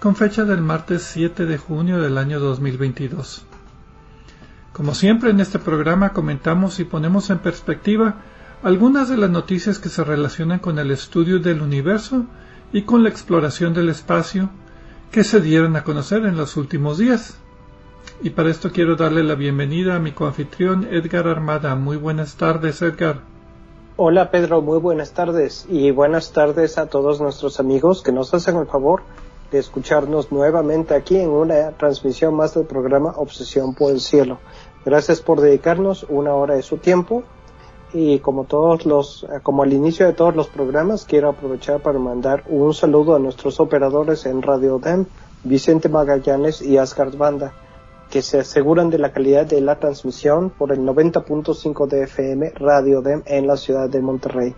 con fecha del martes 7 de junio del año 2022. Como siempre en este programa comentamos y ponemos en perspectiva algunas de las noticias que se relacionan con el estudio del universo y con la exploración del espacio que se dieron a conocer en los últimos días. Y para esto quiero darle la bienvenida a mi coanfitrión Edgar Armada. Muy buenas tardes, Edgar. Hola Pedro, muy buenas tardes y buenas tardes a todos nuestros amigos que nos hacen el favor de escucharnos nuevamente aquí en una transmisión más del programa Obsesión por el Cielo. Gracias por dedicarnos una hora de su tiempo y como todos los, como al inicio de todos los programas, quiero aprovechar para mandar un saludo a nuestros operadores en Radio DEM, Vicente Magallanes y Asgard Banda, que se aseguran de la calidad de la transmisión por el 90.5 de FM Radio DEM en la ciudad de Monterrey.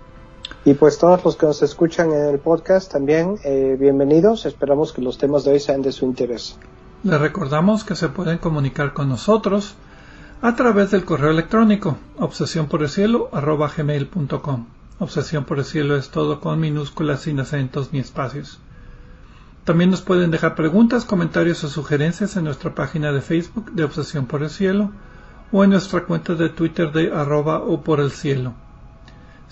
Y pues todos los que nos escuchan en el podcast también, eh, bienvenidos. Esperamos que los temas de hoy sean de su interés. Les recordamos que se pueden comunicar con nosotros a través del correo electrónico obsesión. Obsesión por el cielo es todo con minúsculas, sin acentos ni espacios. También nos pueden dejar preguntas, comentarios o sugerencias en nuestra página de Facebook de Obsesión por el Cielo o en nuestra cuenta de Twitter de arroba o por el cielo.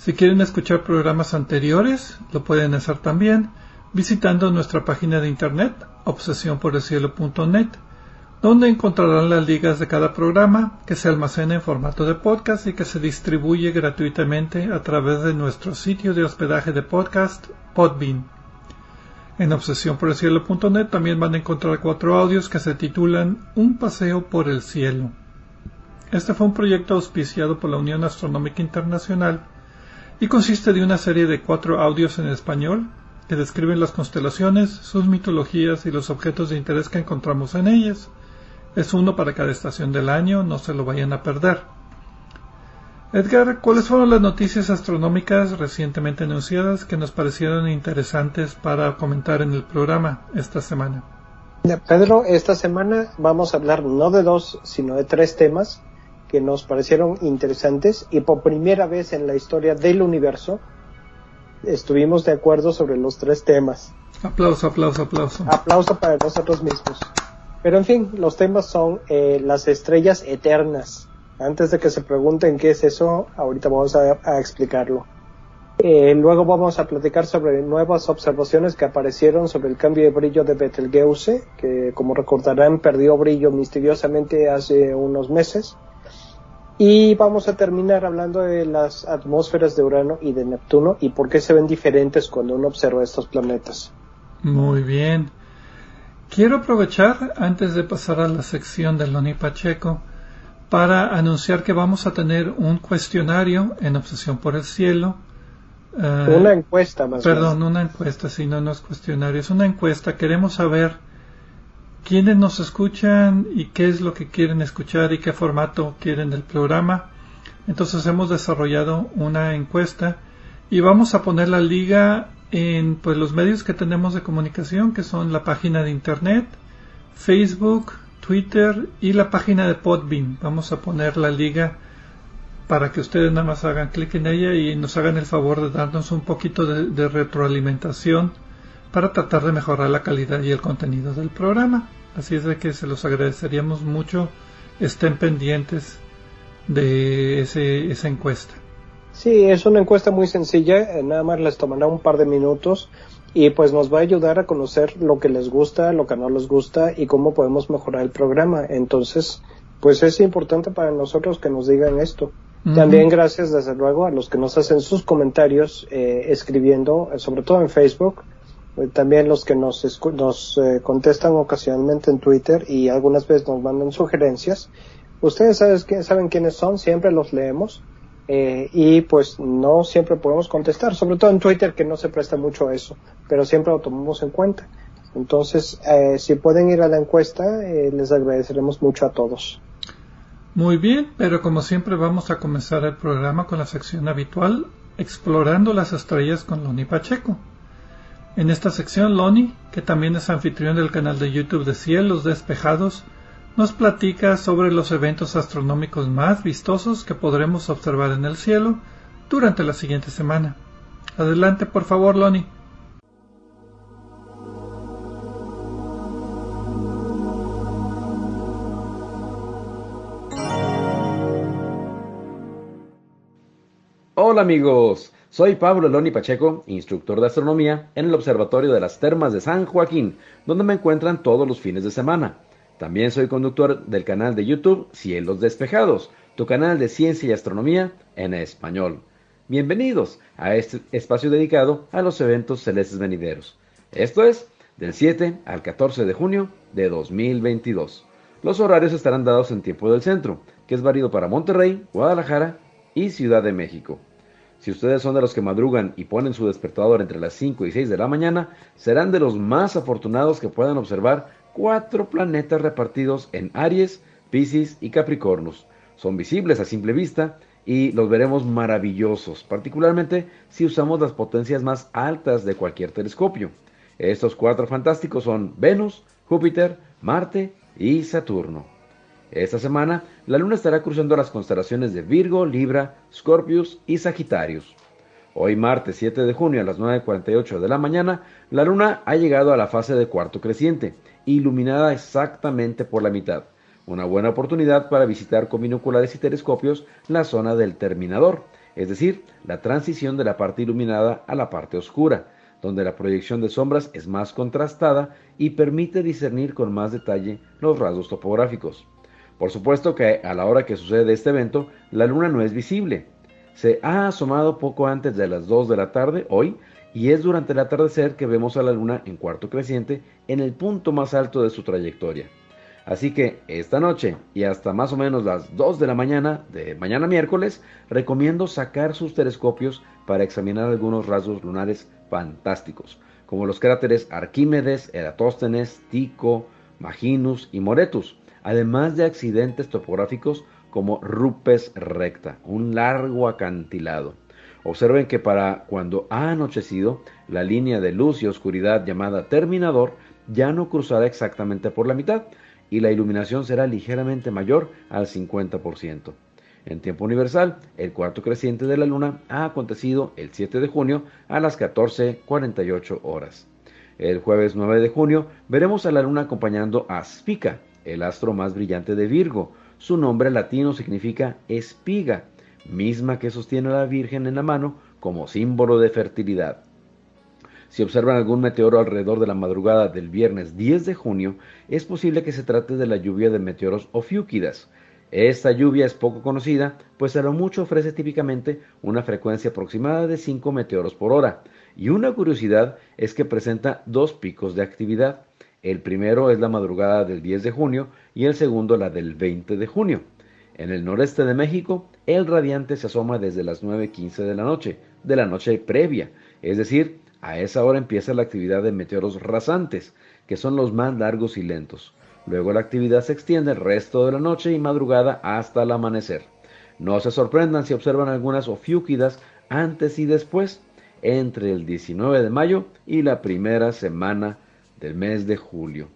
Si quieren escuchar programas anteriores, lo pueden hacer también visitando nuestra página de internet obsesionporelcielo.net, donde encontrarán las ligas de cada programa que se almacena en formato de podcast y que se distribuye gratuitamente a través de nuestro sitio de hospedaje de podcast Podbean. En obsesionporelcielo.net también van a encontrar cuatro audios que se titulan Un paseo por el cielo. Este fue un proyecto auspiciado por la Unión Astronómica Internacional y consiste de una serie de cuatro audios en español que describen las constelaciones, sus mitologías y los objetos de interés que encontramos en ellas. Es uno para cada estación del año, no se lo vayan a perder. Edgar, ¿cuáles fueron las noticias astronómicas recientemente anunciadas que nos parecieron interesantes para comentar en el programa esta semana? Pedro, esta semana vamos a hablar no de dos, sino de tres temas que nos parecieron interesantes y por primera vez en la historia del universo estuvimos de acuerdo sobre los tres temas. Aplauso, aplauso, aplauso. Aplauso para nosotros mismos. Pero en fin, los temas son eh, las estrellas eternas. Antes de que se pregunten qué es eso, ahorita vamos a, explicarlo. Eh, luego vamos a platicar sobre nuevas observaciones que aparecieron sobre el cambio de brillo de Betelgeuse, que como recordarán perdió brillo misteriosamente hace unos meses. Y vamos a terminar hablando de las atmósferas de Urano y de Neptuno y por qué se ven diferentes cuando uno observa estos planetas. Muy bien. Quiero aprovechar, antes de pasar a la sección del Loni Pacheco, para anunciar que vamos a tener un cuestionario en Obsesión por el Cielo. Uh, una encuesta más. Perdón, una encuesta, si no, no es cuestionario, es una encuesta. Queremos saber quiénes nos escuchan y qué es lo que quieren escuchar y qué formato quieren del programa. Entonces hemos desarrollado una encuesta y vamos a poner la liga en pues, los medios que tenemos de comunicación, que son la página de internet, Facebook, Twitter y la página de Podbean. Vamos a poner la liga para que ustedes nada más hagan clic en ella y nos hagan el favor de darnos un poquito de retroalimentación para tratar de mejorar la calidad y el contenido del programa. Así es de que se los agradeceríamos mucho estén pendientes de ese, esa encuesta. Sí, es una encuesta muy sencilla, eh, nada más les tomará un par de minutos y pues nos va a ayudar a conocer lo que les gusta, lo que no les gusta y cómo podemos mejorar el programa. Entonces, pues es importante para nosotros que nos digan esto. También gracias desde luego a los que nos hacen sus comentarios eh, escribiendo, sobre todo en Facebook, eh, también los que nos, nos eh, contestan ocasionalmente en Twitter y algunas veces nos mandan sugerencias. Ustedes saben, saben quiénes son, siempre los leemos y pues no siempre podemos contestar, sobre todo en Twitter que no se presta mucho a eso, pero siempre lo tomamos en cuenta. Entonces, si pueden ir a la encuesta, les agradeceremos mucho a todos. Muy bien, pero como siempre vamos a comenzar el programa con la sección habitual, explorando las estrellas con Loni Pacheco. En esta sección, Loni, que también es anfitrión del canal de YouTube de Cielos Despejados, nos platica sobre los eventos astronómicos más vistosos que podremos observar en el cielo durante la siguiente semana. Adelante, por favor, Loni. Hola amigos, soy Pablo Eloni Pacheco, instructor de astronomía en el Observatorio de las Termas de San Joaquín, donde me encuentran todos los fines de semana. También soy conductor del canal de YouTube Cielos Despejados, tu canal de ciencia y astronomía en español. Bienvenidos a este espacio dedicado a los eventos celestes venideros. Esto es del 7 al 14 de junio de 2022. Los horarios estarán dados en tiempo del centro, que es válido para Monterrey, Guadalajara y Ciudad de México. Si ustedes son de los que madrugan y ponen su despertador entre las 5 y 6 de la mañana, serán de los más afortunados que puedan observar cuatro planetas repartidos en Aries, Pisces y Capricornus. Son visibles a simple vista y los veremos maravillosos, particularmente si usamos las potencias más altas de cualquier telescopio. Estos cuatro fantásticos son Venus, Júpiter, Marte y Saturno. Esta semana, la Luna estará cruzando las constelaciones de Virgo, Libra, Scorpius y Sagitarius. Hoy martes 7 de junio a las 9.48 de la mañana, la Luna ha llegado a la fase de cuarto creciente, iluminada exactamente por la mitad. Una buena oportunidad para visitar con binoculares y telescopios la zona del terminador, es decir, la transición de la parte iluminada a la parte oscura, donde la proyección de sombras es más contrastada y permite discernir con más detalle los rasgos topográficos. Por supuesto que a la hora que sucede este evento, la luna no es visible. Se ha asomado poco antes de las 2 de la tarde hoy y es durante el atardecer que vemos a la luna en cuarto creciente en el punto más alto de su trayectoria. Así que esta noche y hasta más o menos las 2 de la mañana de mañana miércoles, recomiendo sacar sus telescopios para examinar algunos rasgos lunares fantásticos, como los cráteres Arquímedes, Eratóstenes, Tico, Maginus y Moretus, además de accidentes topográficos como Rupes recta, un largo acantilado. Observen que para cuando ha anochecido, la línea de luz y oscuridad llamada terminador ya no cruzará exactamente por la mitad y la iluminación será ligeramente mayor al 50%. En tiempo universal, el cuarto creciente de la luna ha acontecido el 7 de junio a las 14.48 horas. El jueves 9 de junio veremos a la luna acompañando a Spica, el astro más brillante de Virgo. Su nombre latino significa espiga, misma que sostiene la Virgen en la mano como símbolo de fertilidad. Si observan algún meteoro alrededor de la madrugada del viernes 10 de junio, es posible que se trate de la lluvia de meteoros ofiúquidas. Esta lluvia es poco conocida, pues a lo mucho ofrece típicamente una frecuencia aproximada de 5 meteoros por hora, y una curiosidad es que presenta dos picos de actividad. El primero es la madrugada del 10 de junio y el segundo la del 20 de junio. En el noreste de México, el radiante se asoma desde las 9.15 de la noche, de la noche previa, es decir, a esa hora empieza la actividad de meteoros rasantes, que son los más largos y lentos. Luego la actividad se extiende el resto de la noche y madrugada hasta el amanecer. No se sorprendan si observan algunas ofiúquidas antes y después, entre el 19 de mayo y la primera semana del mes de julio.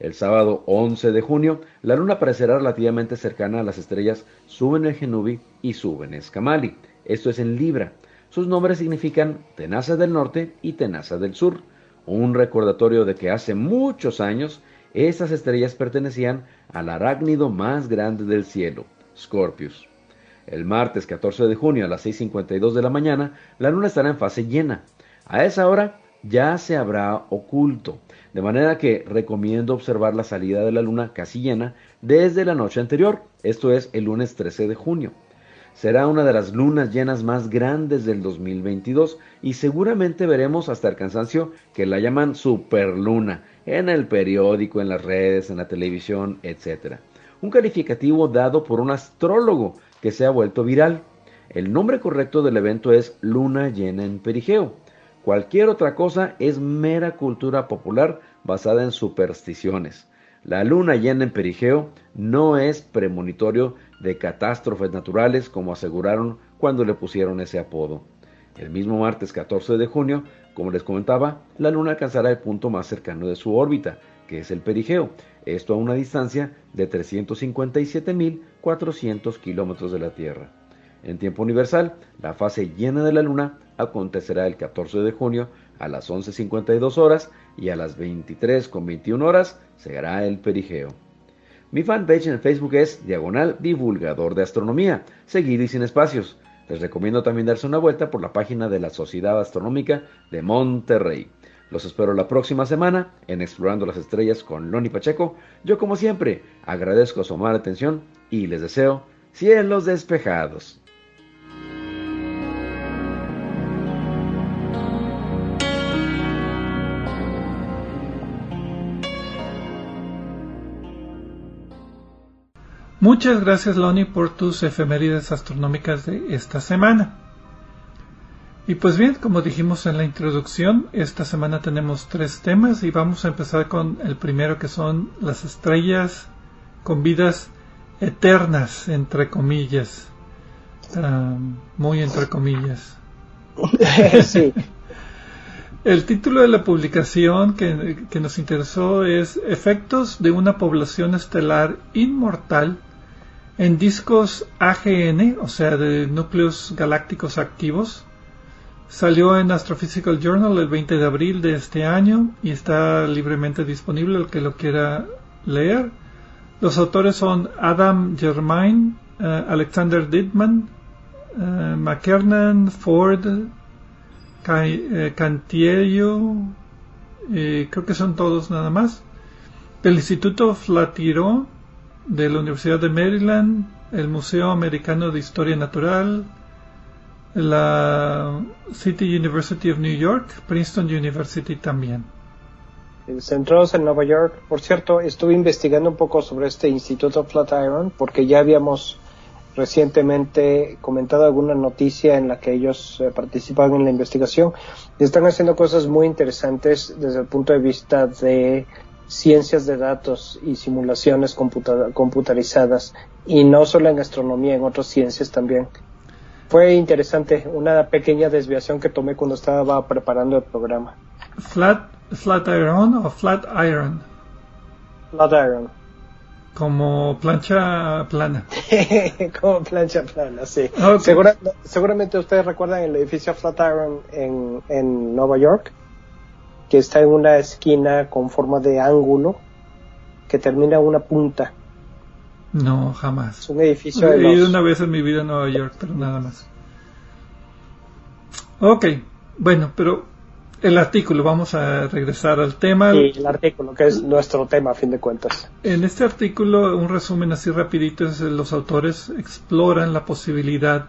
El sábado 11 de junio, la luna aparecerá relativamente cercana a las estrellas Suben el Genubi y Suben Escamali. Esto es en Libra. Sus nombres significan Tenaza del Norte y Tenaza del Sur, un recordatorio de que hace muchos años estas estrellas pertenecían al arácnido más grande del cielo, Scorpius. El martes 14 de junio a las 6.52 de la mañana, la luna estará en fase llena. A esa hora ya se habrá oculto, de manera que recomiendo observar la salida de la luna casi llena desde la noche anterior, esto es el lunes 13 de junio. Será una de las lunas llenas más grandes del 2022 y seguramente veremos hasta el cansancio que la llaman superluna en el periódico, en las redes, en la televisión, etc. Un calificativo dado por un astrólogo que se ha vuelto viral. El nombre correcto del evento es luna llena en perigeo. Cualquier otra cosa es mera cultura popular basada en supersticiones. La luna llena en perigeo no es premonitorio de catástrofes naturales como aseguraron cuando le pusieron ese apodo. El mismo martes 14 de junio, como les comentaba, la luna alcanzará el punto más cercano de su órbita, que es el perigeo, esto a una distancia de 357.400 kilómetros de la Tierra. En tiempo universal, la fase llena de la luna acontecerá el 14 de junio a las 11.52 horas y a las 23.21 horas se hará el perigeo. Mi fanpage en Facebook es Diagonal Divulgador de Astronomía, seguido y sin espacios. Les recomiendo también darse una vuelta por la página de la Sociedad Astronómica de Monterrey. Los espero la próxima semana en Explorando las Estrellas con Loni Pacheco. Yo como siempre agradezco su amable atención y les deseo cielos despejados. Muchas gracias Loni por tus efemérides astronómicas de esta semana. Y pues bien, como dijimos en la introducción, esta semana tenemos tres temas y vamos a empezar con el primero que son las estrellas con vidas eternas, entre comillas. Ah, muy entre comillas. sí. El título de la publicación que, que, nos interesó es Efectos de una población estelar inmortal en discos AGN, o sea, de núcleos galácticos activos. Salió en Astrophysical Journal el 20 de abril de este año y está libremente disponible el que lo quiera leer. Los autores son Adam Germain, eh, Alexander Dittman, uh, McKernan, Ford, eh, Cantiello, creo que son todos nada más. Del Instituto Flatiro de la Universidad de Maryland, el Museo Americano de Historia Natural, la City University of New York, Princeton University también. Centrados en Nueva York. Por cierto, estuve investigando un poco sobre este Instituto Flatiron porque ya habíamos recientemente comentado alguna noticia en la que ellos eh, participan en la investigación y están haciendo cosas muy interesantes desde el punto de vista de ciencias de datos y simulaciones computarizadas y no solo en astronomía, en otras ciencias también. Fue interesante, una pequeña desviación que tomé cuando estaba preparando el programa. Flat, flat iron o flat iron? Flat iron. Como plancha plana. Como plancha plana, sí. seguramente ustedes recuerdan el edificio Flatiron en, en Nueva York que está en una esquina con forma de ángulo que termina en una punta. No, jamás. Es un edificio He ido una vez en mi vida a Nueva York, pero nada más. Ok, bueno, pero el artículo, vamos a regresar al tema. Sí, el artículo, que es nuestro tema a fin de cuentas. En este artículo, un resumen así rapidito, es los autores exploran la posibilidad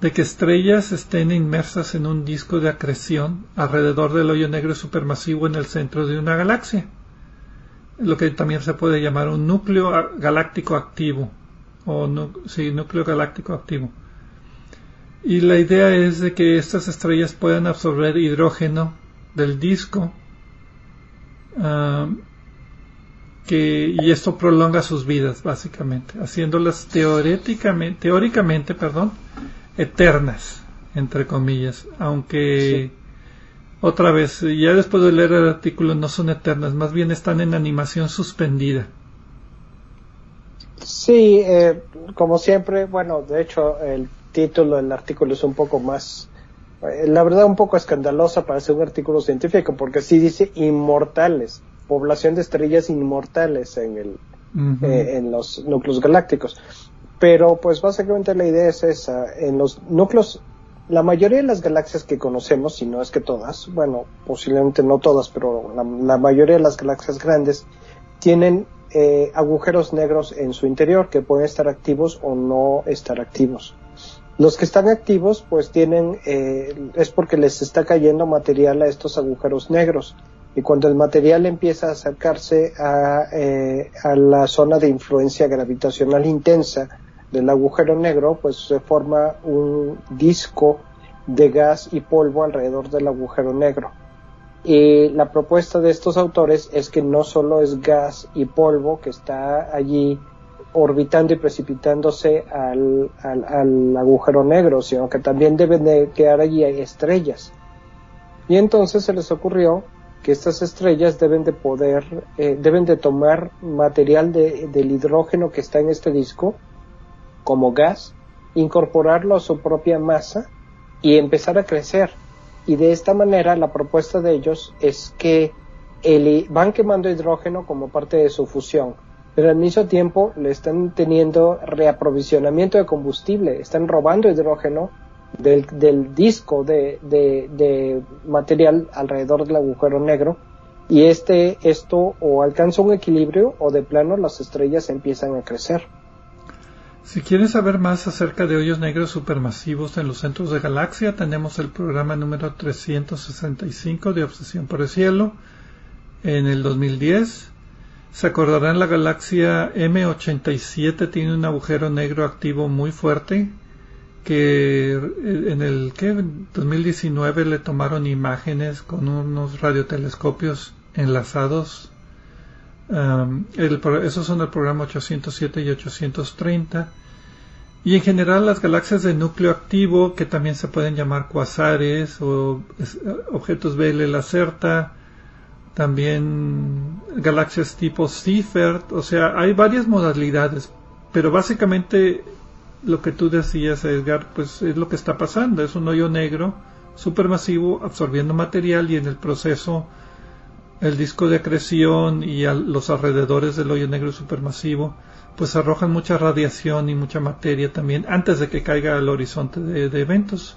de que estrellas estén inmersas en un disco de acreción alrededor del hoyo negro supermasivo en el centro de una galaxia, lo que también se puede llamar un núcleo galáctico activo, o sí, núcleo galáctico activo. Y la idea es de que estas estrellas puedan absorber hidrógeno del disco ah, que, y esto prolonga sus vidas básicamente, haciéndolas teóricamente, teóricamente perdón, eternas, entre comillas, aunque otra vez, ya después de leer el artículo no son eternas, más bien están en animación suspendida. Sí, eh, como siempre, bueno, de hecho el título del artículo es un poco más, eh, la verdad un poco escandalosa para ser un artículo científico, porque sí dice inmortales, población de estrellas inmortales en el, eh, en los núcleos galácticos. Pero pues básicamente la idea es esa. En los núcleos la mayoría de las galaxias que conocemos, si no es que todas, bueno, posiblemente no todas, pero la, mayoría de las galaxias grandes tienen eh, agujeros negros en su interior que pueden estar activos o no estar activos. Los que están activos, pues tienen, eh, es porque les está cayendo material a estos agujeros negros. Y cuando el material empieza a acercarse a, eh, a la zona de influencia gravitacional intensa del agujero negro, pues se forma un disco de gas y polvo alrededor del agujero negro. Y la propuesta de estos autores es que no solo es gas y polvo que está allí orbitando y precipitándose al, al, agujero negro, sino que también deben de quedar allí estrellas. Y entonces se les ocurrió que estas estrellas deben de poder, eh, deben de tomar material del hidrógeno que está en este disco como gas, incorporarlo a su propia masa y empezar a crecer. Y de esta manera la propuesta de ellos es que van quemando hidrógeno como parte de su fusión, pero al mismo tiempo le están teniendo reaprovisionamiento de combustible, están robando hidrógeno del, disco de, de, de, material alrededor del agujero negro y este esto o alcanza un equilibrio o de plano las estrellas empiezan a crecer. Si quieres saber más acerca de hoyos negros supermasivos en los centros de galaxia, tenemos el programa número 365 de Obsesión por el Cielo en el 2010. Se acordarán la galaxia M87 tiene un agujero negro activo muy fuerte que en el que 2019 le tomaron imágenes con unos radiotelescopios enlazados. Esos son el programa 807 y 830 y en general las galaxias de núcleo activo, que también se pueden llamar cuasares o objetos BL Lacerta, también galaxias tipo Seifert, o sea, hay varias modalidades, pero básicamente lo que tú decías, Edgar, pues es lo que está pasando, es un hoyo negro supermasivo absorbiendo material y en el proceso el disco de acreción y los alrededores del hoyo negro supermasivo pues arrojan mucha radiación y mucha materia también antes de que caiga al horizonte de, eventos.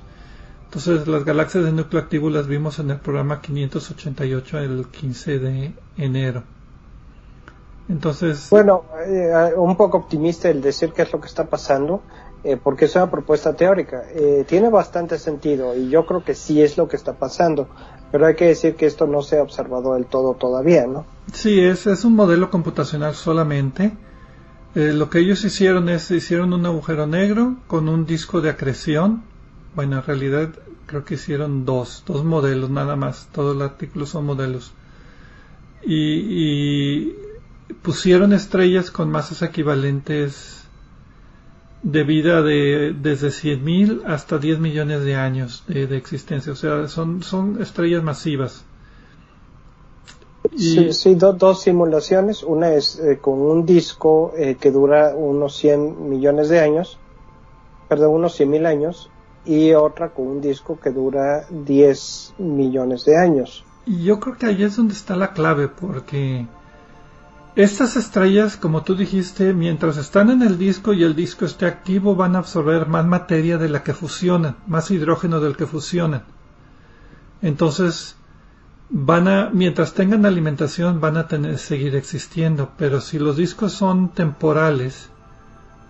Entonces las galaxias de núcleo activo las vimos en el programa 588 el 15 de enero. Entonces... Bueno, eh, un poco optimista el decir qué es lo que está pasando, eh, porque es una propuesta teórica. Eh, tiene bastante sentido y yo creo que sí es lo que está pasando, pero hay que decir que esto no se ha observado del todo todavía, ¿no? Sí, es, es un modelo computacional solamente eh, lo que ellos hicieron es, hicieron un agujero negro con un disco de acreción. Bueno, en realidad creo que hicieron dos, dos modelos nada más. Todo el artículo son modelos. Y, pusieron estrellas con masas equivalentes de vida de desde 100.000 hasta 10 millones de años de, de existencia. O sea, son, son estrellas masivas. Sí, sí dos simulaciones. Una es eh, con un disco eh, que dura unos 100 millones de años, perdón, unos 100 mil años, y otra con un disco que dura 10 millones de años. Y yo creo que ahí es donde está la clave, porque estas estrellas, como tú dijiste, mientras están en el disco y el disco esté activo, van a absorber más materia de la que fusionan, más hidrógeno del que fusionan. Entonces, van a, mientras tengan alimentación, van a tener, seguir existiendo, pero si los discos son temporales,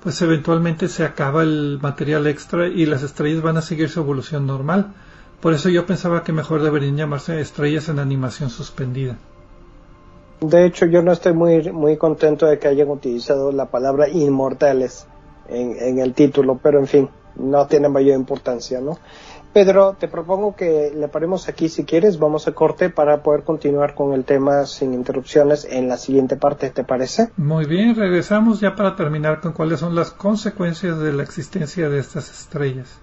pues eventualmente se acaba el material extra y las estrellas van a seguir su evolución normal. Por eso yo pensaba que mejor deberían llamarse estrellas en animación suspendida. De hecho, yo no estoy muy, muy contento de que hayan utilizado la palabra inmortales en, el título, pero en fin, no tiene mayor importancia, ¿no? Pedro, te propongo que le paremos aquí si quieres, vamos a corte para poder continuar con el tema sin interrupciones en la siguiente parte, ¿te parece? Muy bien, regresamos ya para terminar con cuáles son las consecuencias de la existencia de estas estrellas.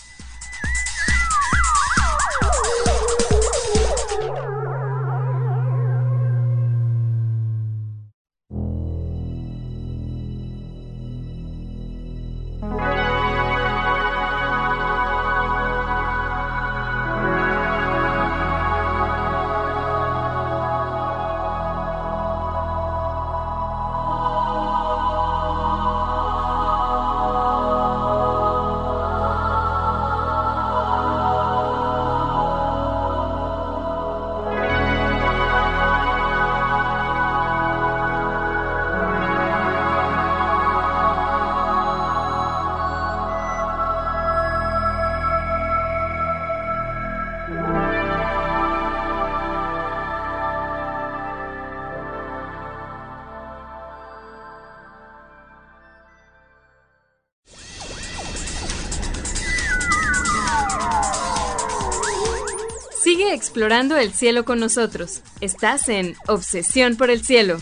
Explorando el cielo con nosotros. Estás en Obsesión por el Cielo.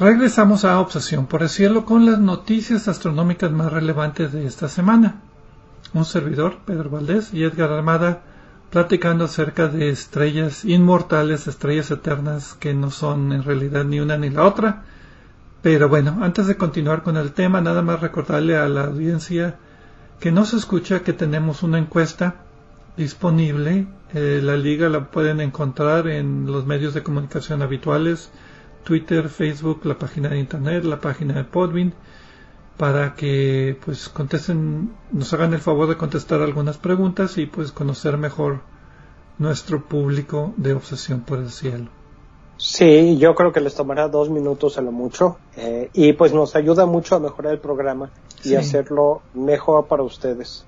Regresamos a Obsesión por el Cielo con las noticias astronómicas más relevantes de esta semana. Un servidor, Pedro Valdés y Edgar Armada, platicando acerca de estrellas inmortales, estrellas eternas que no son en realidad ni una ni la otra. Pero bueno, antes de continuar con el tema, nada más recordarle a la audiencia que no se escucha que tenemos una encuesta disponible. Eh, la liga la pueden encontrar en los medios de comunicación habituales Twitter, Facebook, la página de internet, la página de Podbean, para que pues contesten, nos hagan el favor de contestar algunas preguntas y pues conocer mejor nuestro público de obsesión por el cielo. Sí, yo creo que les tomará dos minutos a lo mucho eh, y pues nos ayuda mucho a mejorar el programa y hacerlo mejor para ustedes.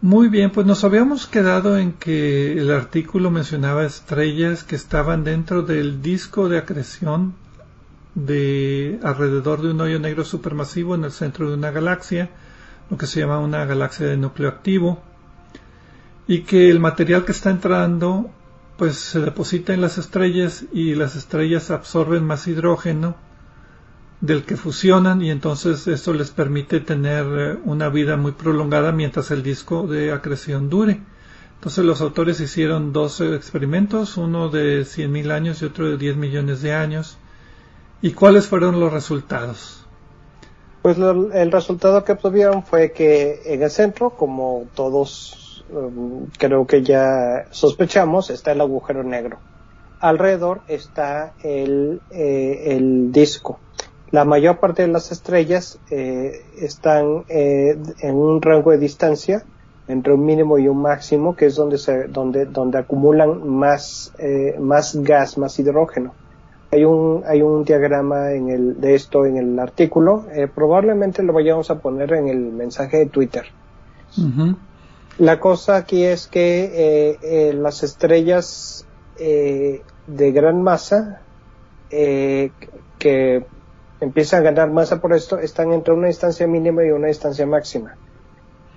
Muy bien, pues nos habíamos quedado en que el artículo mencionaba estrellas que estaban dentro del disco de acreción de alrededor de un hoyo negro supermasivo en el centro de una galaxia, lo que se llama una galaxia de núcleo activo, y que el material que está entrando pues se deposita en las estrellas y las estrellas absorben más hidrógeno del que fusionan y entonces esto les permite tener eh, una vida muy prolongada mientras el disco de acreción dure. Entonces los autores hicieron dos experimentos, uno de 100.000 años y otro de 10 millones de años. ¿Y cuáles fueron los resultados? Pues el resultado que obtuvieron fue que en el centro, como todos um, creo que ya sospechamos, está el agujero negro. Alrededor está el, eh, el disco la mayor parte de las estrellas eh, están eh, en un rango de distancia entre un mínimo y un máximo, que es donde se, donde, donde acumulan más, eh, más gas, más hidrógeno. Hay un, hay un diagrama en el, de esto en el artículo. probablemente lo vayamos a poner en el mensaje de Twitter. La cosa aquí es que las estrellas de gran masa que empiezan a ganar masa por esto, están entre una distancia mínima y una distancia máxima.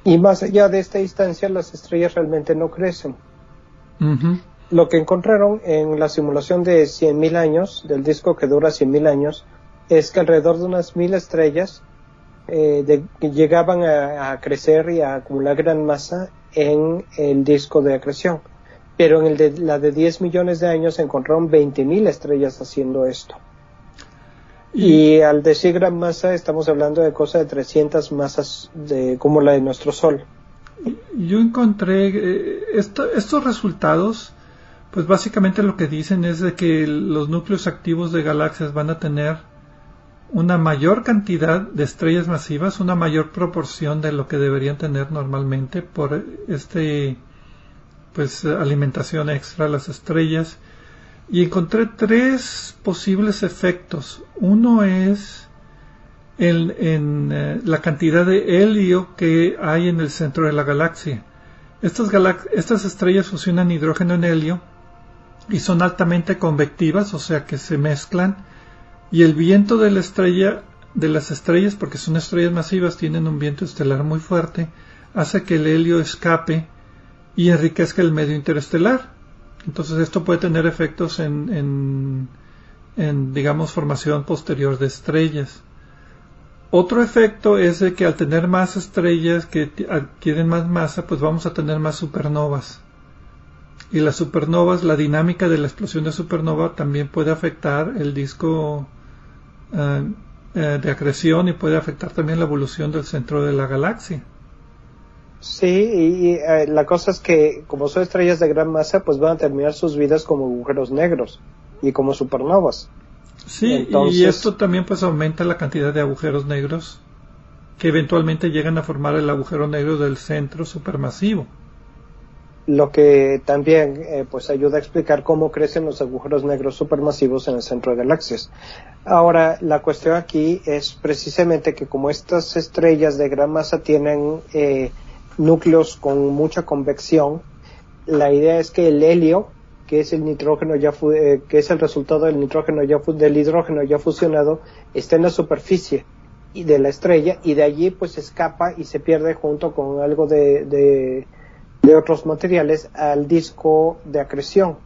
Y más allá de esta distancia, las estrellas realmente no crecen. Lo que encontraron en la simulación de 100.000 años, del disco que dura 100.000 años, es que alrededor de unas mil estrellas eh, llegaban a, crecer y a acumular gran masa en el disco de acreción. Pero en el de, la de 10 millones de años encontraron 20.000 estrellas haciendo esto. Y al decir gran masa estamos hablando de cosas de 300 masas de, como la de nuestro Sol. Yo encontré eh, estos resultados, pues básicamente lo que dicen es de que los núcleos activos de galaxias van a tener una mayor cantidad de estrellas masivas, una mayor proporción de lo que deberían tener normalmente por este pues alimentación extra a las estrellas y encontré tres posibles efectos. Uno es en, eh, la cantidad de helio que hay en el centro de la galaxia. Estas, estas estrellas fusionan hidrógeno en helio y son altamente convectivas, o sea que se mezclan y el viento de la estrella de las estrellas, porque son estrellas masivas, tienen un viento estelar muy fuerte, hace que el helio escape y enriquezca el medio interestelar. Entonces esto puede tener efectos en, en, digamos, formación posterior de estrellas. Otro efecto es de que al tener más estrellas que adquieren más masa, pues vamos a tener más supernovas. Y las supernovas, la dinámica de la explosión de supernova también puede afectar el disco eh, eh, de acreción y puede afectar también la evolución del centro de la galaxia. Sí, y, eh, la cosa es que como son estrellas de gran masa, pues van a terminar sus vidas como agujeros negros y como supernovas. Sí, y esto también pues aumenta la cantidad de agujeros negros que eventualmente llegan a formar el agujero negro del centro supermasivo. Lo que también eh, pues ayuda a explicar cómo crecen los agujeros negros supermasivos en el centro de galaxias. Ahora, la cuestión aquí es precisamente que como estas estrellas de gran masa tienen eh, núcleos con mucha convección. La idea es que el helio, que es el nitrógeno ya eh, que es el resultado del nitrógeno ya del hidrógeno ya fusionado, está en la superficie de la estrella y de allí pues escapa y se pierde junto con algo de, de otros materiales al disco de acreción.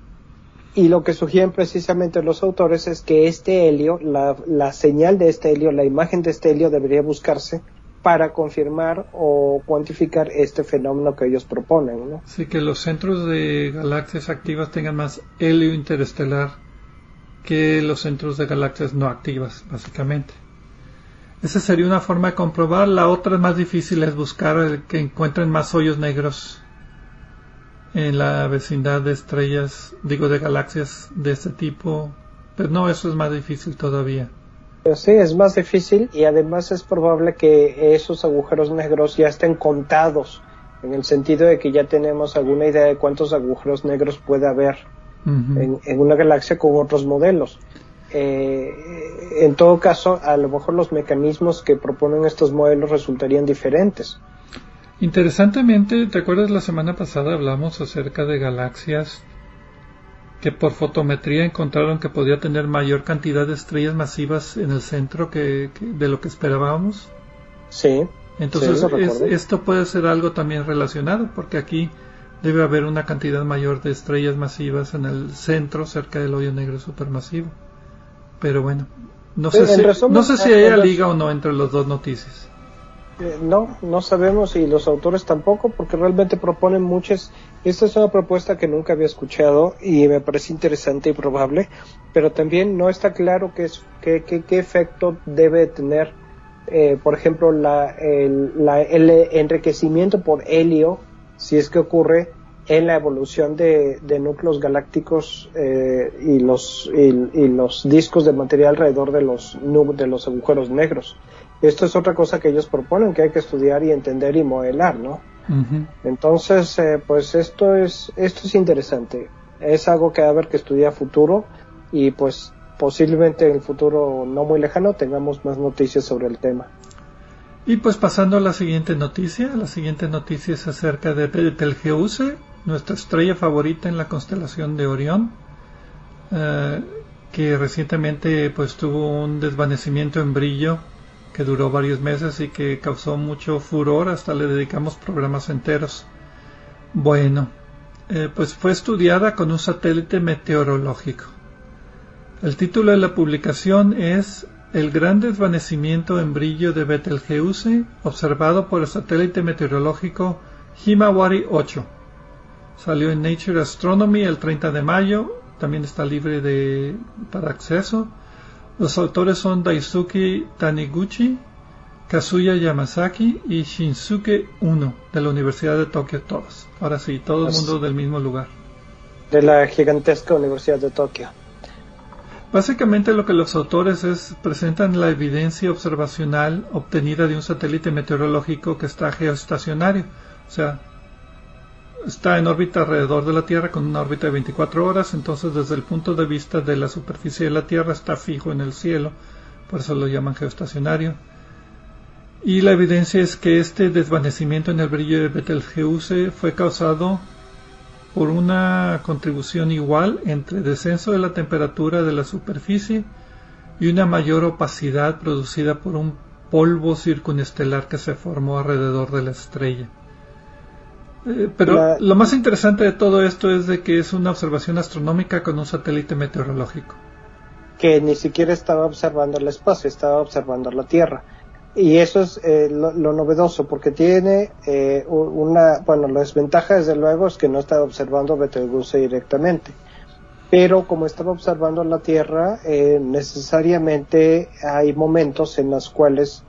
Y lo que sugieren precisamente los autores es que este helio, la, la señal de este helio, la imagen de este helio debería buscarse para confirmar o cuantificar este fenómeno que ellos proponen. ¿no? Sí, que los centros de galaxias activas tengan más helio interestelar que los centros de galaxias no activas, básicamente. Esa sería una forma de comprobar. La otra más difícil es buscar que encuentren más hoyos negros en la vecindad de estrellas, digo de galaxias de este tipo. Pero no, eso es más difícil todavía. Sí, es más difícil y además es probable que esos agujeros negros ya estén contados, en el sentido de que ya tenemos alguna idea de cuántos agujeros negros puede haber en, una galaxia con otros modelos. Eh, en todo caso, a lo mejor los mecanismos que proponen estos modelos resultarían diferentes. Interesantemente, ¿te acuerdas la semana pasada hablamos acerca de galaxias que por fotometría encontraron que podía tener mayor cantidad de estrellas masivas en el centro que, de lo que esperábamos. Sí. Entonces esto puede ser algo también relacionado porque aquí debe haber una cantidad mayor de estrellas masivas en el centro cerca del hoyo negro supermasivo. Pero bueno, no sé, si, no sé si hay liga o no entre las dos noticias. Eh, no, no sabemos y los autores tampoco porque realmente proponen muchas. Esta es una propuesta que nunca había escuchado y me parece interesante y probable, pero también no está claro qué, qué, efecto debe tener, eh, por ejemplo, la, el, enriquecimiento por helio, si es que ocurre en la evolución de, núcleos galácticos eh, y, los, y, los discos de material alrededor de los, de los agujeros negros. Esto es otra cosa que ellos proponen que hay que estudiar y entender y modelar, ¿no? Entonces, eh, pues esto es, esto es interesante. Es algo que va a haber que estudiar futuro y pues posiblemente en el futuro no muy lejano tengamos más noticias sobre el tema. Y pues pasando a la siguiente noticia, la siguiente noticia es acerca de Betelgeuse, nuestra estrella favorita en la constelación de Orión, eh, que recientemente pues tuvo un desvanecimiento en brillo que duró varios meses y que causó mucho furor, hasta le dedicamos programas enteros. Bueno, eh, pues fue estudiada con un satélite meteorológico. El título de la publicación es El gran desvanecimiento en brillo de Betelgeuse observado por el satélite meteorológico Himawari 8. Salió en Nature Astronomy el 30 de mayo, también está libre de, para acceso los autores son Daisuke Taniguchi, Kazuya Yamazaki y Shinsuke Uno de la Universidad de Tokio, todos. Ahora sí, todo el mundo del mismo lugar. De la gigantesca Universidad de Tokio. Básicamente lo que los autores es presentan la evidencia observacional obtenida de un satélite meteorológico que está geoestacionario, o sea, está en órbita alrededor de la Tierra con una órbita de 24 horas, entonces desde el punto de vista de la superficie de la Tierra está fijo en el cielo, por eso lo llaman geoestacionario. Y la evidencia es que este desvanecimiento en el brillo de Betelgeuse fue causado por una contribución igual entre descenso de la temperatura de la superficie y una mayor opacidad producida por un polvo circunestelar que se formó alrededor de la estrella. Eh, pero lo más interesante de todo esto es de que es una observación astronómica con un satélite meteorológico. Que ni siquiera estaba observando el espacio, estaba observando la Tierra. Y eso es eh, lo, novedoso, porque tiene eh, una, bueno, la desventaja desde luego es que no estaba observando Betelgeuse directamente. Pero como estaba observando la Tierra, necesariamente hay momentos en los cuales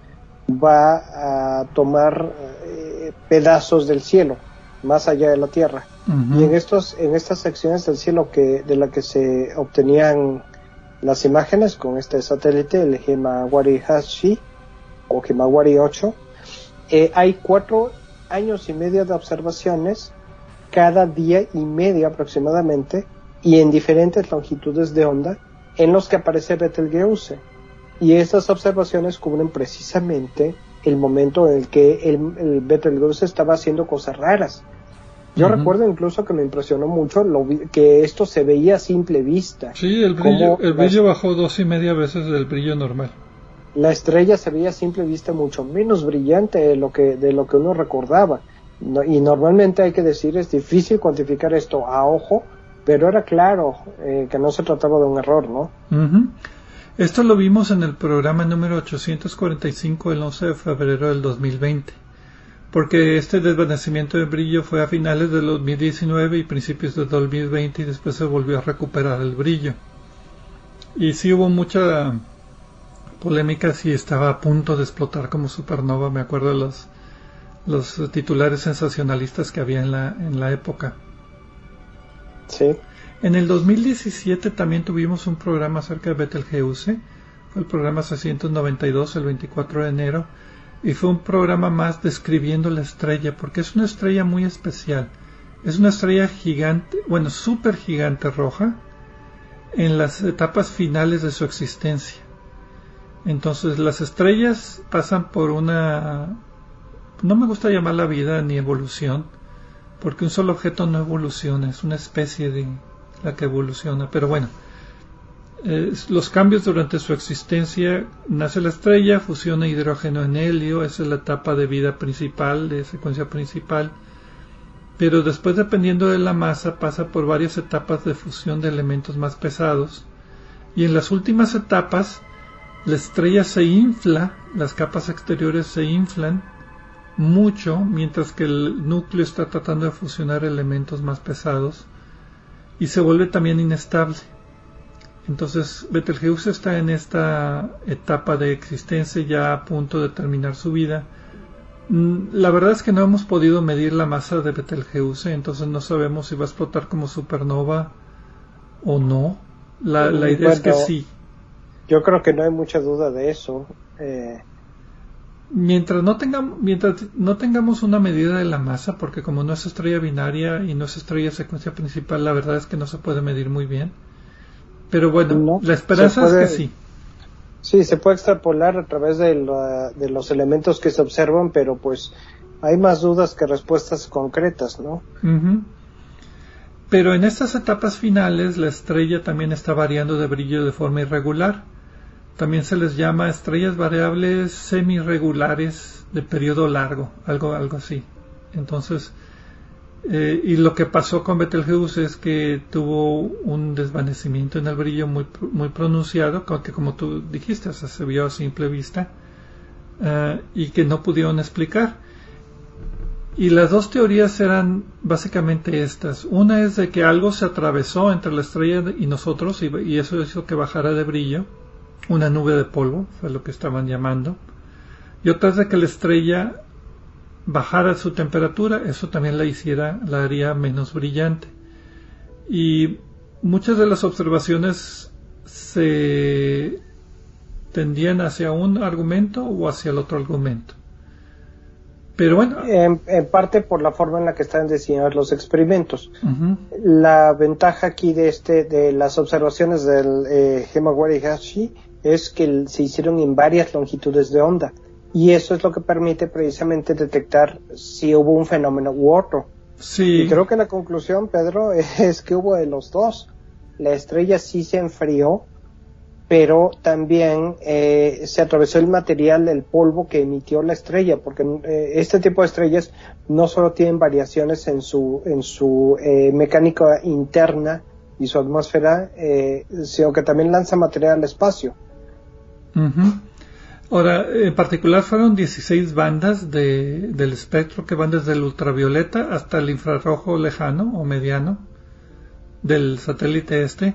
va a tomar pedazos del cielo más allá de la Tierra. Y en estos, en estas secciones del cielo que, de la que se obtenían las imágenes con este satélite, el Himawari Hashi o Himawari 8, eh, hay cuatro años y medio de observaciones cada día y medio aproximadamente y en diferentes longitudes de onda en los que aparece Betelgeuse. Y estas observaciones cubren precisamente el momento en el que el, Betelgeuse estaba haciendo cosas raras. Yo recuerdo incluso que me impresionó mucho lo que esto se veía a simple vista. Sí, el brillo, el brillo bajó dos y media veces del brillo normal. La estrella se veía a simple vista mucho menos brillante de lo que, de lo que uno recordaba. y normalmente hay que decir, es difícil cuantificar esto a ojo, pero era claro eh, que no se trataba de un error, ¿no? Esto lo vimos en el programa número 845 el 11 de febrero del 2020, porque este desvanecimiento de brillo fue a finales del 2019 y principios del 2020 y después se volvió a recuperar el brillo. Y sí hubo mucha polémica si estaba a punto de explotar como supernova, me acuerdo de los, los titulares sensacionalistas que había en la, en la época. Sí. En el 2017 también tuvimos un programa acerca de Betelgeuse, fue el programa 692 el 24 de enero, y fue un programa más describiendo la estrella, porque es una estrella muy especial. Es una estrella gigante, bueno, súper gigante roja, en las etapas finales de su existencia. Entonces las estrellas pasan por una... No me gusta llamar la vida ni evolución, porque un solo objeto no evoluciona, es una especie de la que evoluciona. Pero bueno, los cambios durante su existencia, nace la estrella, fusiona hidrógeno en helio, esa es la etapa de vida principal, de secuencia principal. Pero después, dependiendo de la masa, pasa por varias etapas de fusión de elementos más pesados. Y en las últimas etapas, la estrella se infla, las capas exteriores se inflan mucho, mientras que el núcleo está tratando de fusionar elementos más pesados y se vuelve también inestable. Entonces Betelgeuse está en esta etapa de existencia ya a punto de terminar su vida. Mm, la verdad es que no hemos podido medir la masa de Betelgeuse, entonces no sabemos si va a explotar como supernova o no. La, idea es que sí. Yo creo que no hay mucha duda de eso. Eh, mientras no tengamos mientras no tengamos una medida de la masa porque como no es estrella binaria y no es estrella secuencia principal la verdad es que no se puede medir muy bien pero bueno la esperanza es que sí. Sí se puede extrapolar a través de, los elementos que se observan pero pues hay más dudas que respuestas concretas no pero en estas etapas finales la estrella también está variando de brillo de forma irregular. También se les llama estrellas variables semi-regulares de periodo largo, algo, algo así. Entonces, eh, y lo que pasó con Betelgeuse es que tuvo un desvanecimiento en el brillo muy, muy pronunciado, que como tú dijiste, se vio a simple vista, eh, y que no pudieron explicar. Y las dos teorías eran básicamente estas. Una es de que algo se atravesó entre la estrella y nosotros y, y eso hizo que bajara de brillo una nube de polvo, fue lo que estaban llamando, y otra de que la estrella bajara su temperatura, eso también la hiciera, la haría menos brillante. Y muchas de las observaciones se tendían hacia un argumento o hacia el otro argumento. Pero bueno. En, parte por la forma en la que están diseñados los experimentos. La ventaja aquí de este, de las observaciones del eh, Himawari Hashi es que se hicieron en varias longitudes de onda y eso es lo que permite precisamente detectar si hubo un fenómeno u otro. Sí. Y creo que la conclusión, Pedro, es que hubo de los dos. La estrella sí se enfrió, pero también eh, se atravesó el material del polvo que emitió la estrella, porque eh, este tipo de estrellas no solo tienen variaciones en su, en su eh, mecánica interna y su atmósfera, sino que también lanza material al espacio. Ahora, en particular fueron 16 bandas de, del espectro que van desde el ultravioleta hasta el infrarrojo lejano o mediano del satélite este,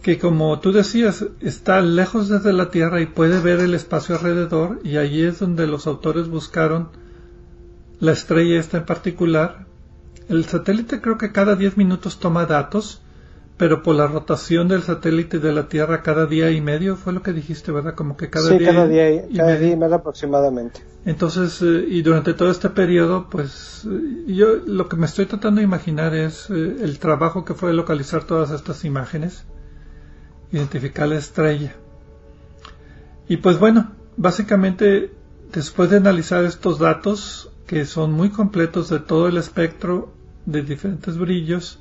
que como tú decías, está lejos desde la Tierra y puede ver el espacio alrededor y allí es donde los autores buscaron la estrella esta en particular. El satélite creo que cada 10 minutos toma datos pero por la rotación del satélite de la Tierra cada día y medio, fue lo que dijiste, ¿verdad? Como que cada día, cada día, y, cada medio. día y medio aproximadamente. Entonces, eh, y durante todo este periodo, pues eh, yo lo que me estoy tratando de imaginar es eh, el trabajo que fue localizar todas estas imágenes, identificar la estrella. Y pues bueno, básicamente después de analizar estos datos, que son muy completos de todo el espectro de diferentes brillos,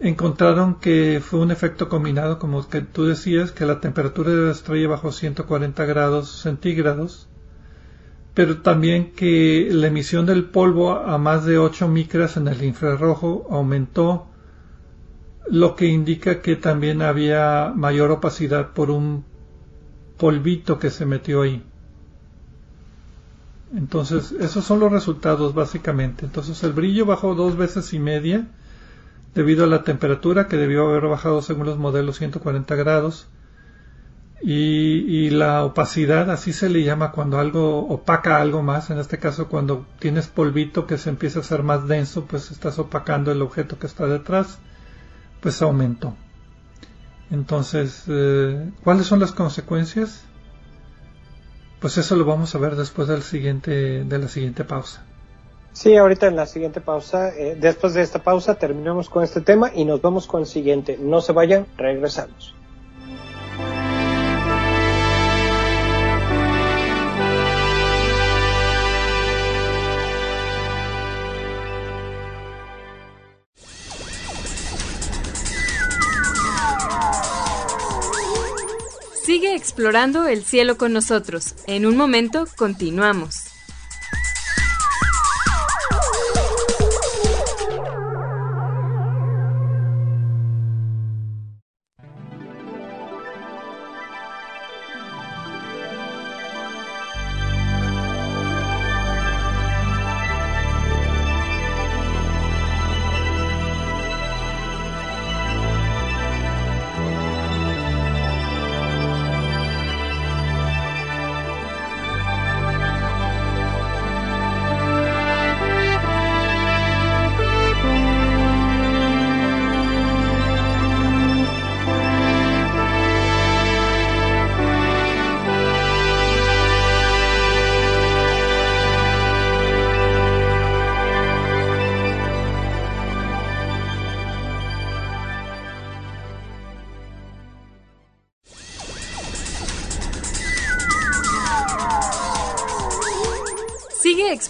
encontraron que fue un efecto combinado, como que tú decías, que la temperatura de la estrella bajó 140 grados centígrados, pero también que la emisión del polvo a más de 8 micras en el infrarrojo aumentó, lo que indica que también había mayor opacidad por un polvito que se metió ahí. Entonces, esos son los resultados básicamente. Entonces, el brillo bajó dos veces y media debido a la temperatura que debió haber bajado según los modelos 140 grados y, la opacidad, así se le llama cuando algo opaca algo más, en este caso cuando tienes polvito que se empieza a hacer más denso, pues estás opacando el objeto que está detrás, pues aumentó. Entonces, eh, ¿cuáles son las consecuencias? Pues eso lo vamos a ver después siguiente, de la siguiente pausa. Sí, ahorita en la siguiente pausa, eh, después de esta pausa terminamos con este tema y nos vamos con el siguiente. No se vayan, regresamos. Sigue explorando el cielo con nosotros. En un momento continuamos.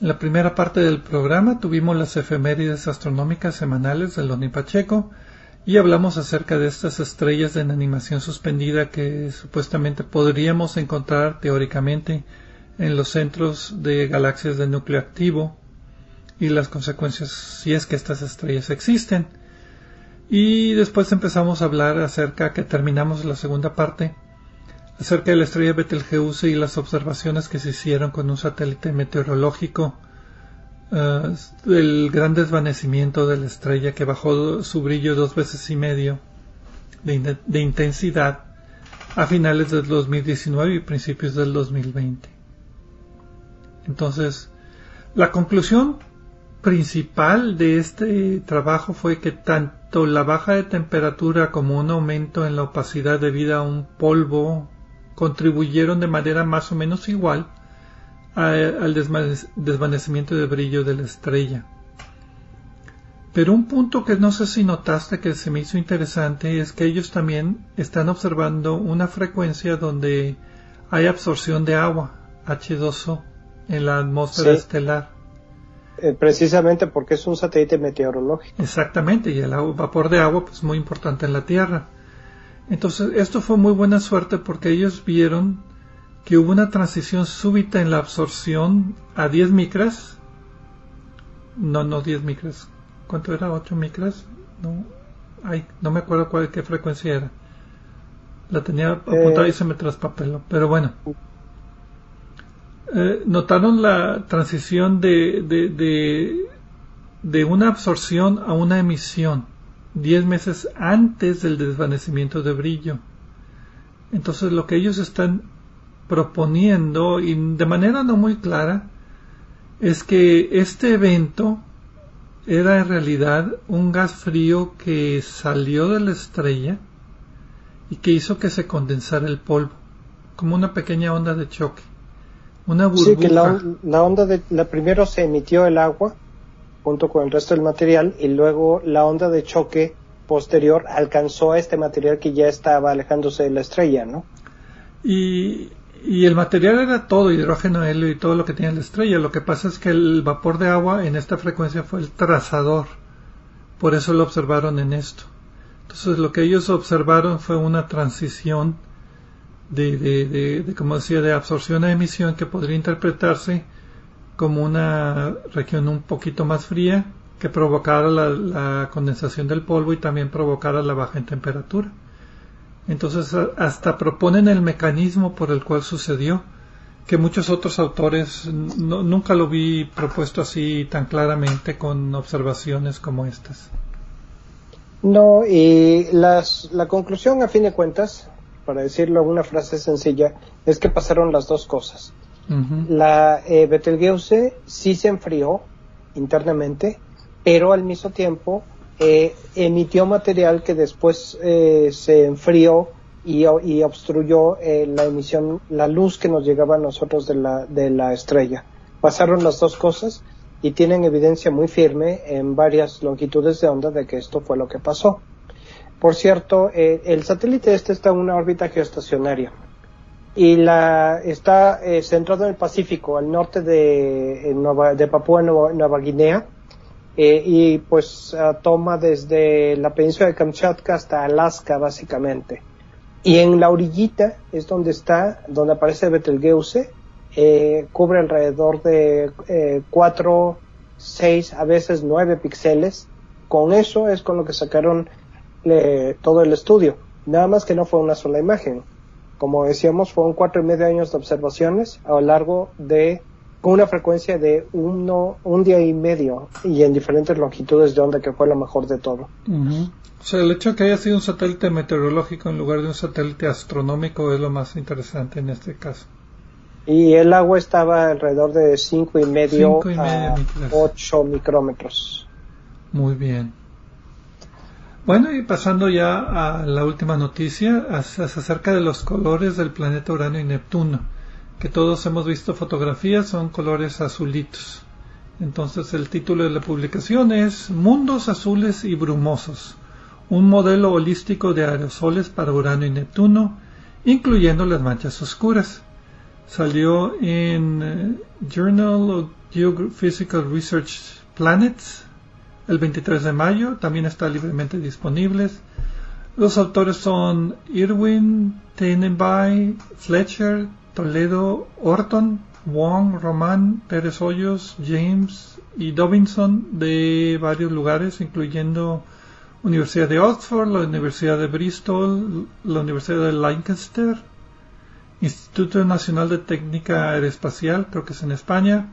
En la primera parte del programa tuvimos las efemérides astronómicas semanales de Loni Pacheco y hablamos acerca de estas estrellas en animación suspendida que supuestamente podríamos encontrar teóricamente en los centros de galaxias de núcleo activo y las consecuencias si es que estas estrellas existen. Y después empezamos a hablar acerca que terminamos la segunda parte acerca de la estrella Betelgeuse y las observaciones que se hicieron con un satélite meteorológico uh, el gran desvanecimiento de la estrella que bajó su brillo dos veces y medio de, de intensidad a finales del 2019 y principios del 2020. Entonces, la conclusión principal de este trabajo fue que tanto la baja de temperatura como un aumento en la opacidad debido a un polvo contribuyeron de manera más o menos igual al desvanecimiento de brillo de la estrella. Pero un punto que no sé si notaste que se me hizo interesante es que ellos también están observando una frecuencia donde hay absorción de agua, H2O, en la atmósfera estelar. Eh, precisamente porque es un satélite meteorológico. Exactamente, y el vapor de agua es pues, muy importante en la Tierra. Entonces, esto fue muy buena suerte porque ellos vieron que hubo una transición súbita en la absorción a 10 micras. No, no 10 micras. ¿Cuánto era? ¿8 micras? No, ay, no me acuerdo cuál, qué frecuencia era. La tenía apuntada y eh. se me traspapeló. Pero bueno. Eh, notaron la transición de, de, de, de una absorción a una emisión diez meses antes del desvanecimiento de brillo. Entonces lo que ellos están proponiendo, y de manera no muy clara, es que este evento era en realidad un gas frío que salió de la estrella y que hizo que se condensara el polvo, como una pequeña onda de choque, una burbuja. Sí, que la, la onda de, la primero se emitió el agua junto con el resto del material y luego la onda de choque posterior alcanzó a este material que ya estaba alejándose de la estrella, ¿no? Y, y el material era todo, hidrógeno, helio y todo lo que tenía la estrella. Lo que pasa es que el vapor de agua en esta frecuencia fue el trazador. Por eso lo observaron en esto. Entonces lo que ellos observaron fue una transición de, de, de, como decía, de absorción a emisión que podría interpretarse como una región un poquito más fría que provocara la, condensación del polvo y también provocara la baja en temperatura. Entonces hasta proponen el mecanismo por el cual sucedió, que muchos otros autores nunca lo vi propuesto así tan claramente con observaciones como estas. No, y las, la conclusión a fin de cuentas, para decirlo en una frase sencilla, es que pasaron las dos cosas. La eh, Betelgeuse sí se enfrió internamente, pero al mismo tiempo eh, emitió material que después eh, se enfrió y, obstruyó eh, la emisión, la luz que nos llegaba a nosotros de la, de la estrella. Pasaron las dos cosas y tienen evidencia muy firme en varias longitudes de onda de que esto fue lo que pasó. Por cierto, el satélite este está en una órbita geoestacionaria y la está centrado en el Pacífico, al norte de, Nueva, de Papúa Nueva Guinea eh, y pues toma desde la península de Kamchatka hasta Alaska básicamente. Y en la orillita es donde está, donde aparece Betelgeuse, eh, cubre alrededor de eh, 4, 6, a veces 9 píxeles. Con eso es con lo que sacaron eh, todo el estudio. Nada más que no fue una sola imagen. Como decíamos, fueron cuatro y medio años de observaciones a lo largo de con una frecuencia de uno, un día y medio y en diferentes longitudes de onda, que fue lo mejor de todo. O sea, el hecho de que haya sido un satélite meteorológico en lugar de un satélite astronómico es lo más interesante en este caso. Y el agua estaba alrededor de cinco y medio a 8 micrómetros. Muy bien. Bueno, y pasando ya a la última noticia, acerca de los colores del planeta Urano y Neptuno que todos hemos visto fotografías son colores azulitos. Entonces el título de la publicación es Mundos azules y brumosos, un modelo holístico de aerosoles para Urano y Neptuno, incluyendo las manchas oscuras. Salió en eh, Journal of Geophysical Research Planets el 23 de mayo, también está libremente disponible. Los autores son Irwin Tenenbaum, Fletcher, Toledo, Orton, Wong, Román, Pérez Hoyos, James y Dobinson de varios lugares, incluyendo Universidad de Oxford, la Universidad de Bristol, la Universidad de Lancaster, Instituto Nacional de Técnica Aeroespacial, creo que es en España,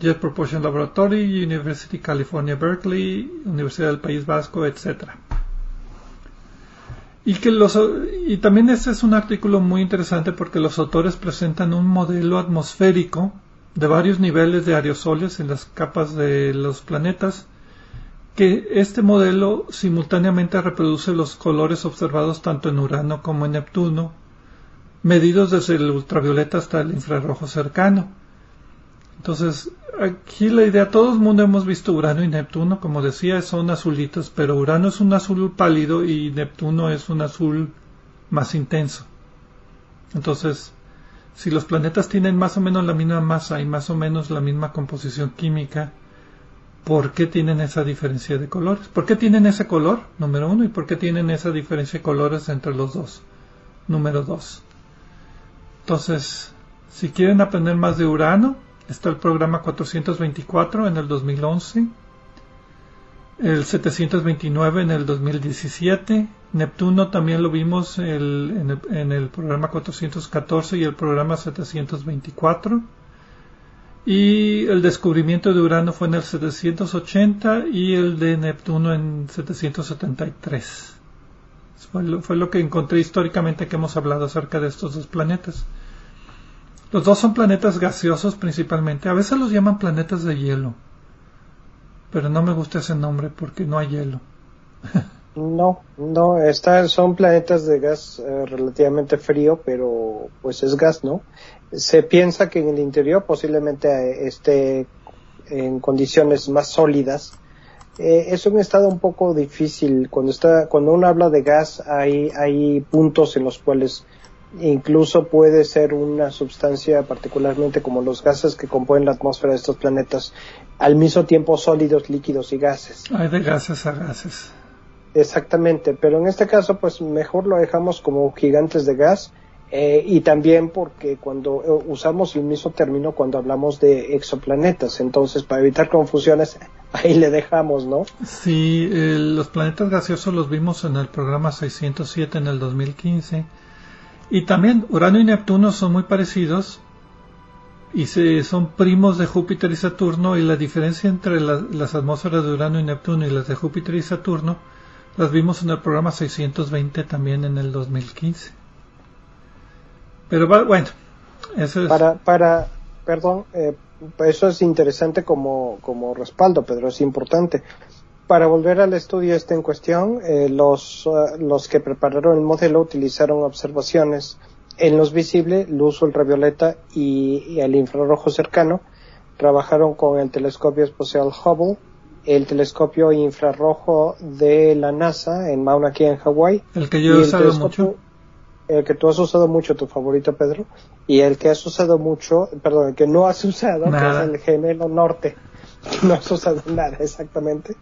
Jet Propulsion Laboratory, University California Berkeley, Universidad del País Vasco, etc. Y, que los, y también este es un artículo muy interesante porque los autores presentan un modelo atmosférico de varios niveles de aerosoles en las capas de los planetas, que este modelo simultáneamente reproduce los colores observados tanto en Urano como en Neptuno, medidos desde el ultravioleta hasta el infrarrojo cercano. Entonces, aquí la idea, todo el mundo hemos visto Urano y Neptuno, como decía, son azulitos, pero Urano es un azul pálido y Neptuno es un azul más intenso. Entonces, si los planetas tienen más o menos la misma masa y más o menos la misma composición química, ¿por qué tienen esa diferencia de colores? ¿Por qué tienen ese color, número uno? ¿Y por qué tienen esa diferencia de colores entre los dos, número dos? Entonces, si quieren aprender más de Urano, Está el programa 424 en el 2011, el 729 en el 2017, Neptuno también lo vimos en, el, programa 414 y el programa 724. Y el descubrimiento de Urano fue en el 780 y el de Neptuno en 773. Fue lo, fue lo que encontré históricamente que hemos hablado acerca de estos dos planetas. Los dos son planetas gaseosos principalmente. A veces los llaman planetas de hielo. Pero no me gusta ese nombre porque no hay hielo. no, no, está, son planetas de gas eh, relativamente frío, pero pues es gas, ¿no? Se piensa que en el interior posiblemente eh, esté en condiciones más sólidas. Eh, es un estado un poco difícil. Cuando está, cuando uno habla de gas, hay, hay puntos en los cuales incluso puede ser una sustancia, particularmente como los gases que componen la atmósfera de estos planetas, al mismo tiempo sólidos, líquidos y gases. Hay de gases a gases. Exactamente, pero en este caso pues mejor lo dejamos como gigantes de gas eh, y también porque cuando eh, usamos el mismo término cuando hablamos de exoplanetas, entonces para evitar confusiones ahí le dejamos, ¿no? Sí, los planetas gaseosos los vimos en el programa 607 en el 2015 y también Urano y Neptuno son muy parecidos y se, son primos de Júpiter y Saturno y la diferencia entre las atmósferas de Urano y Neptuno y las de Júpiter y Saturno las vimos en el programa 620 también en el 2015. Pero bueno, eso es... Para, para perdón, eh, eso es interesante como, como respaldo, Pedro, es importante. Para volver al estudio este en cuestión, eh, los, uh, los que prepararon el modelo utilizaron observaciones en luz visible, luz ultravioleta y, el infrarrojo cercano. Trabajaron con el telescopio espacial Hubble, el telescopio infrarrojo de la NASA en Mauna Kea, en Hawái. El que yo he usado mucho. El que tú has usado mucho, tu favorito, Pedro. Y el que has usado mucho, perdón, el que no has usado, que es el gemelo norte. No has usado nada, exactamente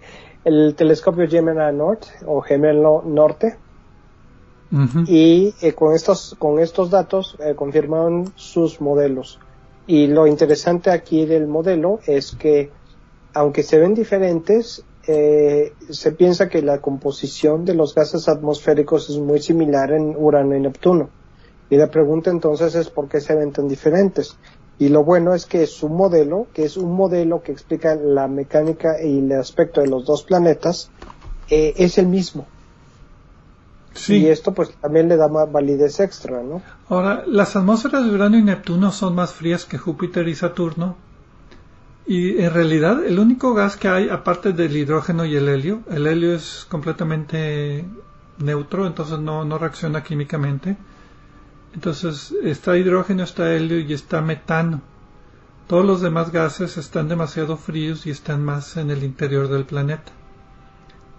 el telescopio Gemini North o Gemelo Norte. Y eh, con estos con estos datos eh, confirmaron sus modelos. Y lo interesante aquí del modelo es que aunque se ven diferentes eh, se piensa que la composición de los gases atmosféricos es muy similar en Urano y Neptuno. Y la pregunta entonces es por qué se ven tan diferentes y lo bueno es que su modelo, que es un modelo que explica la mecánica y el aspecto de los dos planetas, eh, es el mismo. Sí. Y esto pues también le da más validez extra, ¿no? Ahora, las atmósferas de Urano y Neptuno son más frías que Júpiter y Saturno. Y en realidad el único gas que hay, aparte del hidrógeno y el helio, el helio es completamente neutro, entonces no, no reacciona químicamente. Entonces está hidrógeno, está helio y está metano. Todos los demás gases están demasiado fríos y están más en el interior del planeta.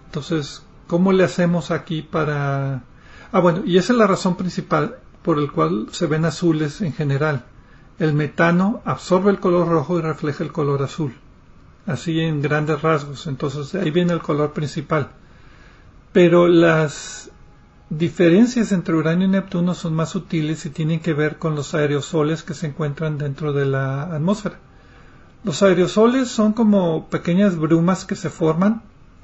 Entonces, ¿cómo le hacemos aquí para... Ah, bueno, y esa es la razón principal por el cual se ven azules en general. El metano absorbe el color rojo y refleja el color azul. Así en grandes rasgos. Entonces, ahí viene el color principal. Pero las diferencias entre Urano y Neptuno son más sutiles y tienen que ver con los aerosoles que se encuentran dentro de la atmósfera. Los aerosoles son como pequeñas brumas que se forman.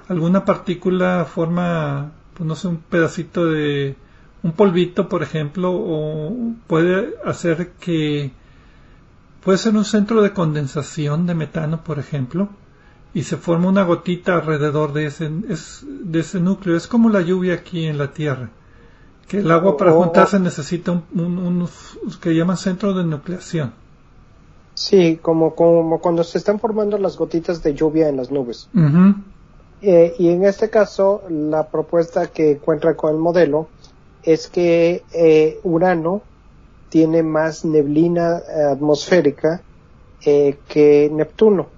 Alguna partícula forma, pues no sé, un pedacito de un polvito, por ejemplo, o puede hacer que puede ser un centro de condensación de metano, por ejemplo, y se forma una gotita alrededor de ese, de ese núcleo. Es como la lluvia aquí en la Tierra. Que el agua para juntarse necesita un, un, que llaman centro de nucleación. Sí, como, como cuando se están formando las gotitas de lluvia en las nubes. Eh, y en este caso, la propuesta que encuentra con el modelo es que eh, Urano tiene más neblina atmosférica eh, que Neptuno.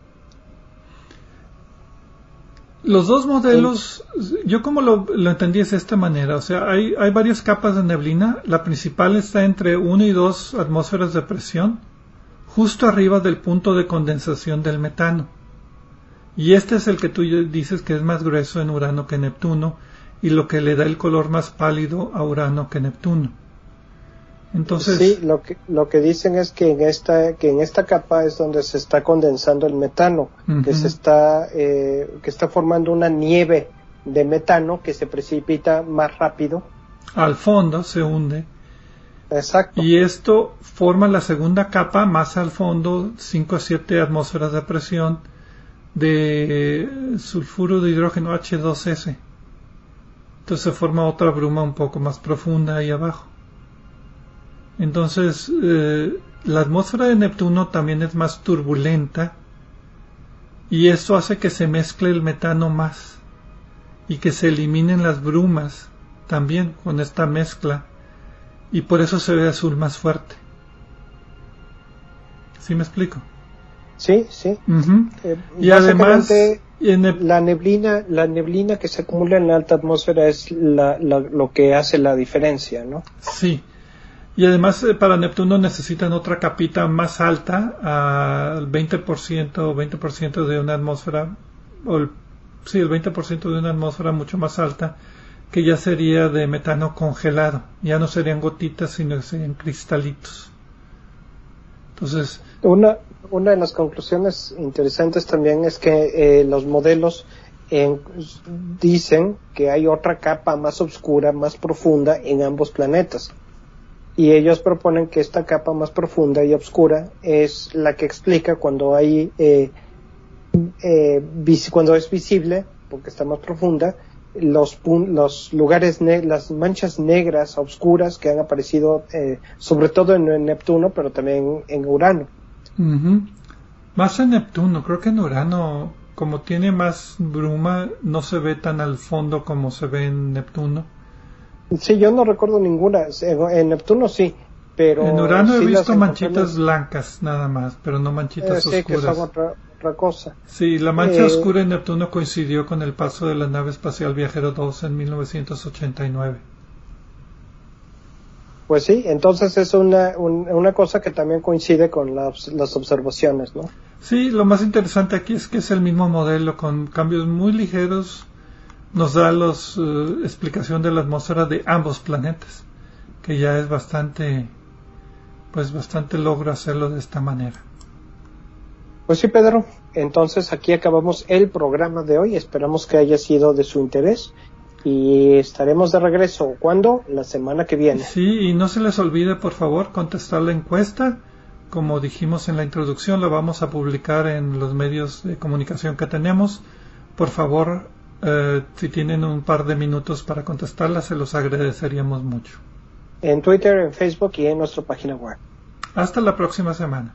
Los dos modelos, yo como lo, entendí es de esta manera, o sea, hay, hay varias capas de neblina, la principal está entre 1 y 2 atmósferas de presión, justo arriba del punto de condensación del metano. Y este es el que tú dices que es más grueso en Urano que Neptuno, y lo que le da el color más pálido a Urano que Neptuno. Entonces, sí, lo que, lo que dicen es que en esta, que en esta capa es donde se está condensando el metano, que se está, eh, que está formando una nieve de metano que se precipita más rápido. Al fondo se hunde. Exacto. Y esto forma la segunda capa más al fondo, 5 a 7 atmósferas de presión de sulfuro de hidrógeno H2S. Entonces se forma otra bruma un poco más profunda ahí abajo. Entonces, eh, la atmósfera de Neptuno también es más turbulenta y esto hace que se mezcle el metano más y que se eliminen las brumas también con esta mezcla y por eso se ve azul más fuerte. ¿Sí me explico? Sí, sí. Eh, y además la neblina, la neblina que se acumula en la alta atmósfera es lo que hace la diferencia, ¿no? Sí. Y además eh, para Neptuno necesitan otra capita más alta, al 20% o 20% de una atmósfera, o el, sí, el 20% de una atmósfera mucho más alta, que ya sería de metano congelado. Ya no serían gotitas, sino que serían cristalitos. Entonces. Una, una de las conclusiones interesantes también es que eh, los modelos dicen que hay otra capa más oscura, más profunda en ambos planetas y ellos proponen que esta capa más profunda y oscura es la que explica cuando hay eh, eh, cuando es visible porque está más profunda los los lugares las manchas negras oscuras que han aparecido eh, sobre todo en, Neptuno pero también en Urano. Más en Neptuno creo que en Urano como tiene más bruma no se ve tan al fondo como se ve en Neptuno Sí, yo no recuerdo ninguna. En Neptuno sí, pero... En Urano he visto manchitas blancas nada más, pero no manchitas eh, sí, oscuras. Que son otra, cosa. Sí, la mancha eh, oscura en Neptuno coincidió con el paso de la nave espacial Viajero 2 en 1989. Pues sí, entonces es una, una cosa que también coincide con las, las observaciones, ¿no? Sí, lo más interesante aquí es que es el mismo modelo con cambios muy ligeros nos da la eh, explicación de la atmósfera de ambos planetas, que ya es bastante, pues bastante logro hacerlo de esta manera. Pues sí, Pedro. Entonces aquí acabamos el programa de hoy. Esperamos que haya sido de su interés y estaremos de regreso. ¿Cuándo? La semana que viene. Sí, y no se les olvide, por favor, contestar la encuesta. Como dijimos en la introducción, la vamos a publicar en los medios de comunicación que tenemos. Por favor, eh, si tienen un par de minutos para contestarla, se los agradeceríamos mucho. En Twitter, en Facebook y en nuestra página web. Hasta la próxima semana.